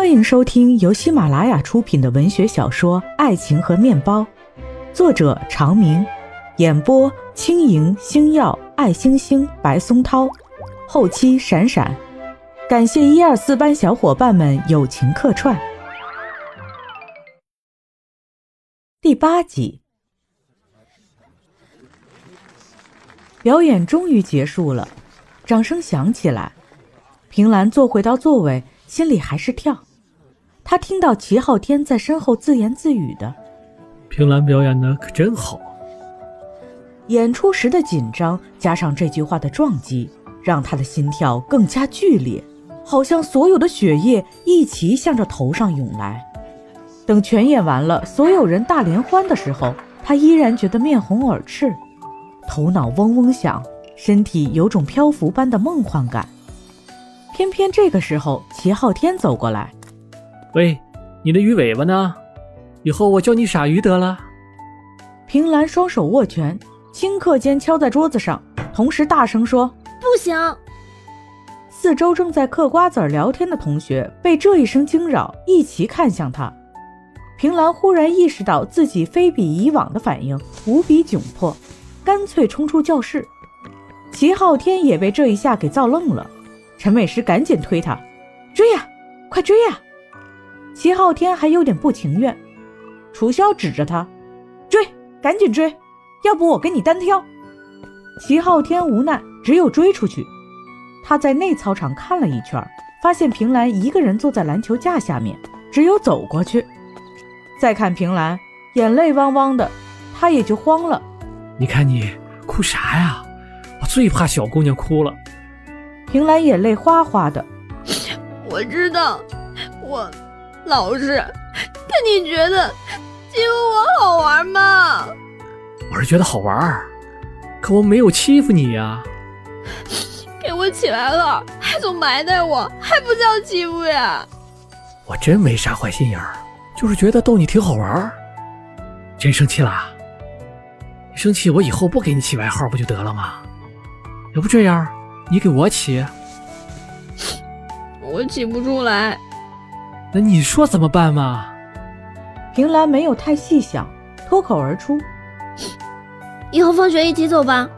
欢迎收听由喜马拉雅出品的文学小说《爱情和面包》，作者长明，演播轻盈、星耀、爱星星、白松涛，后期闪闪。感谢一二四班小伙伴们友情客串。第八集，表演终于结束了，掌声响起来。平兰坐回到座位，心里还是跳。他听到齐昊天在身后自言自语的：“平兰表演的可真好。”演出时的紧张加上这句话的撞击，让他的心跳更加剧烈，好像所有的血液一起向着头上涌来。等全演完了，所有人大联欢的时候，他依然觉得面红耳赤，头脑嗡嗡响，身体有种漂浮般的梦幻感。偏偏这个时候，齐昊天走过来，喂，你的鱼尾巴呢？以后我叫你傻鱼得了。平兰双手握拳，顷刻间敲在桌子上，同时大声说：“不行！”四周正在嗑瓜子聊天的同学被这一声惊扰，一齐看向他。平兰忽然意识到自己非比以往的反应，无比窘迫，干脆冲出教室。齐昊天也被这一下给造愣了。陈美诗赶紧推他，追呀，快追呀！齐昊天还有点不情愿。楚萧指着他，追，赶紧追，要不我跟你单挑。齐昊天无奈，只有追出去。他在内操场看了一圈，发现平兰一个人坐在篮球架下面，只有走过去。再看平兰，眼泪汪汪的，他也就慌了。你看你哭啥呀？我最怕小姑娘哭了。平兰眼泪哗哗的，我知道，我老实，那你觉得欺负我好玩吗？我是觉得好玩，可我没有欺负你呀。给我起来了，还总埋汰我，还不叫欺负呀？我真没啥坏心眼儿，就是觉得逗你挺好玩。真生气啦？你生气，我以后不给你起外号不就得了吗？要不这样？你给我起，我起不出来。那你说怎么办嘛？平兰没有太细想，脱口而出：“以后放学一起走吧。”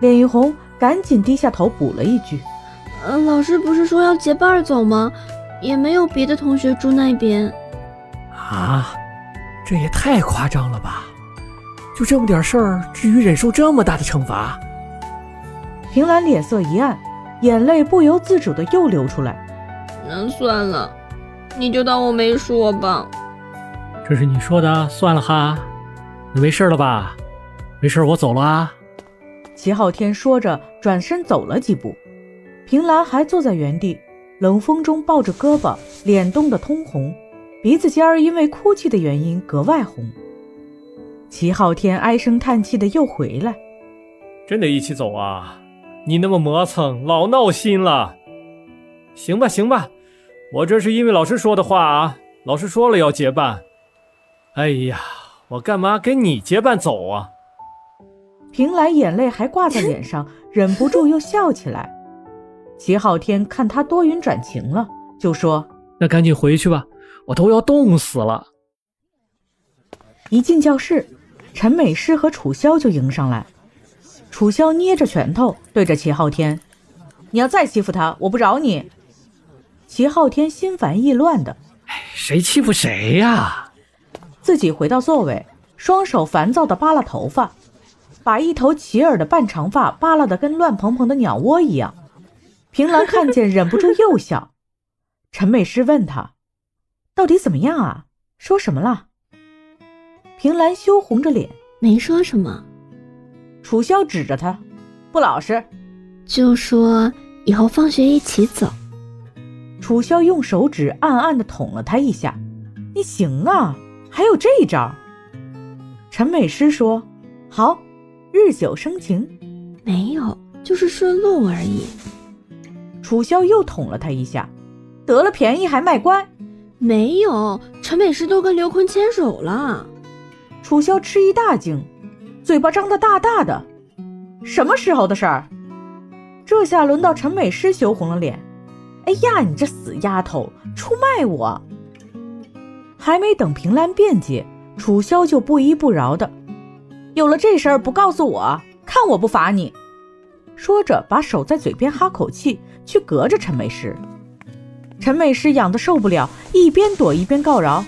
脸一红，赶紧低下头补了一句：“嗯，老师不是说要结伴走吗？也没有别的同学住那边。”啊，这也太夸张了吧！就这么点事儿，至于忍受这么大的惩罚？平兰脸色一暗，眼泪不由自主的又流出来。那算了，你就当我没说吧。这是你说的，算了哈。你没事了吧？没事，我走了啊。齐昊天说着，转身走了几步。平兰还坐在原地，冷风中抱着胳膊，脸冻得通红，鼻子尖儿因为哭泣的原因格外红。齐昊天唉声叹气的又回来，真得一起走啊？你那么磨蹭，老闹心了。行吧，行吧，我这是因为老师说的话啊。老师说了要结伴。哎呀，我干嘛跟你结伴走啊？平兰眼泪还挂在脸上，忍不住又笑起来。齐昊天看他多云转晴了，就说：“那赶紧回去吧，我都要冻死了。”一进教室，陈美诗和楚萧就迎上来。楚萧捏着拳头对着齐昊天：“你要再欺负他，我不饶你。”齐昊天心烦意乱的：“谁欺负谁呀？”自己回到座位，双手烦躁的扒拉头发，把一头齐耳的半长发扒拉的跟乱蓬蓬的鸟窝一样。平兰看见忍不住又笑。陈美诗问他：“到底怎么样啊？说什么了？”平兰羞红着脸：“没说什么。”楚萧指着他，不老实，就说以后放学一起走。楚萧用手指暗暗的捅了他一下，你行啊，还有这一招。陈美诗说：“好，日久生情。”没有，就是顺路而已。楚萧又捅了他一下，得了便宜还卖乖。没有，陈美诗都跟刘坤牵手了。楚萧吃一大惊。嘴巴张得大大的，什么时候的事儿？这下轮到陈美诗羞红了脸。哎呀，你这死丫头，出卖我！还没等平兰辩解，楚萧就不依不饶的：“有了这事儿不告诉我，看我不罚你！”说着，把手在嘴边哈口气，去隔着陈美诗。陈美诗痒得受不了，一边躲一边告饶：“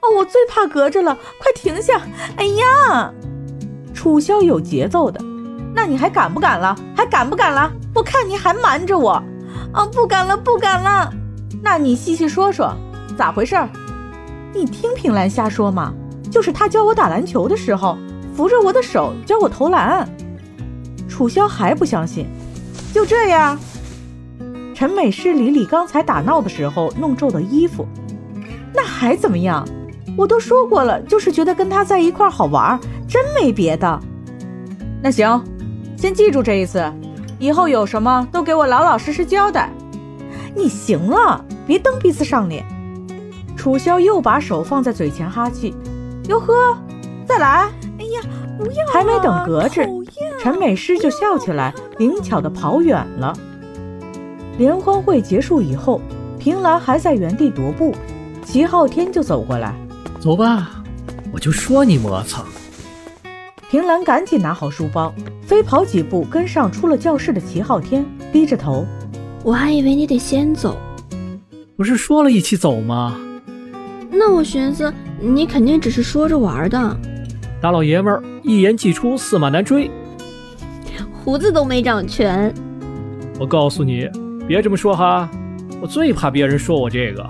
哦，我最怕隔着了，快停下！”哎呀，楚萧有节奏的：“那你还敢不敢了？还敢不敢了？我看你还瞒着我！”啊，不敢了，不敢了。那你细细说说，咋回事？你听平兰瞎说嘛，就是他教我打篮球的时候，扶着我的手教我投篮。楚萧还不相信，就这样。陈美诗理理刚才打闹的时候弄皱的衣服，那还怎么样？我都说过了，就是觉得跟他在一块好玩，真没别的。那行，先记住这一次。以后有什么都给我老老实实交代。你行了，别蹬鼻子上脸。楚萧又把手放在嘴前哈气，哟呵，再来。哎呀，不要！还没等隔着，陈美诗就笑起来，灵巧的跑远了。联欢会结束以后，平兰还在原地踱步，齐昊天就走过来，走吧，我就说你磨蹭。平兰赶紧拿好书包。飞跑几步，跟上出了教室的齐昊天，低着头。我还以为你得先走，不是说了一起走吗？那我寻思你肯定只是说着玩的。大老爷们儿一言既出，驷马难追，胡子都没长全。我告诉你，别这么说哈，我最怕别人说我这个。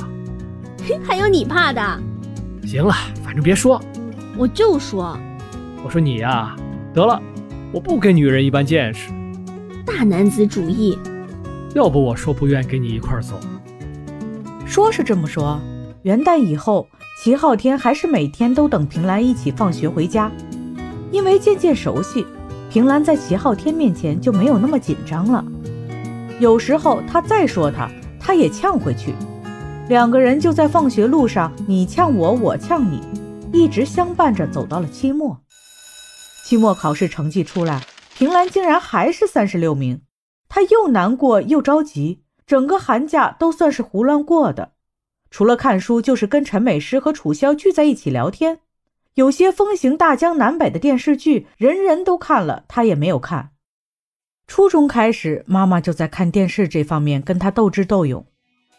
还有你怕的？行了，反正别说。我就说，我说你呀，得了。我不跟女人一般见识，大男子主义。要不我说不愿跟你一块走。说是这么说，元旦以后，齐昊天还是每天都等平兰一起放学回家，因为渐渐熟悉，平兰在齐昊天面前就没有那么紧张了。有时候他再说他，他也呛回去，两个人就在放学路上你呛我，我呛你，一直相伴着走到了期末。期末考试成绩出来，平兰竟然还是三十六名，她又难过又着急，整个寒假都算是胡乱过的。除了看书，就是跟陈美诗和楚萧聚在一起聊天。有些风行大江南北的电视剧，人人都看了，她也没有看。初中开始，妈妈就在看电视这方面跟她斗智斗勇。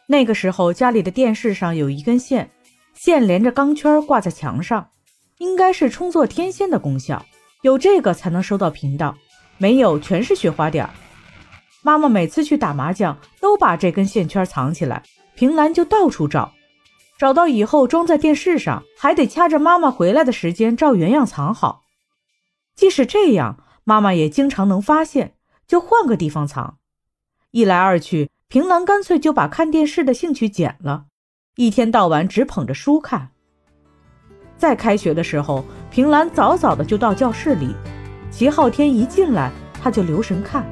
那个时候，家里的电视上有一根线，线连着钢圈挂在墙上，应该是充作天线的功效。有这个才能收到频道，没有全是雪花点儿。妈妈每次去打麻将，都把这根线圈藏起来，平兰就到处找，找到以后装在电视上，还得掐着妈妈回来的时间照原样藏好。即使这样，妈妈也经常能发现，就换个地方藏。一来二去，平兰干脆就把看电视的兴趣减了，一天到晚只捧着书看。在开学的时候，平兰早早的就到教室里。齐昊天一进来，他就留神看。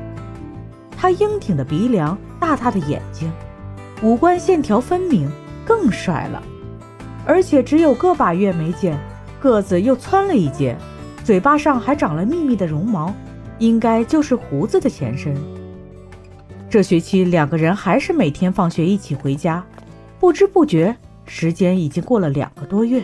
他英挺的鼻梁，大大的眼睛，五官线条分明，更帅了。而且只有个把月没见，个子又蹿了一截，嘴巴上还长了密密的绒毛，应该就是胡子的前身。这学期两个人还是每天放学一起回家，不知不觉，时间已经过了两个多月。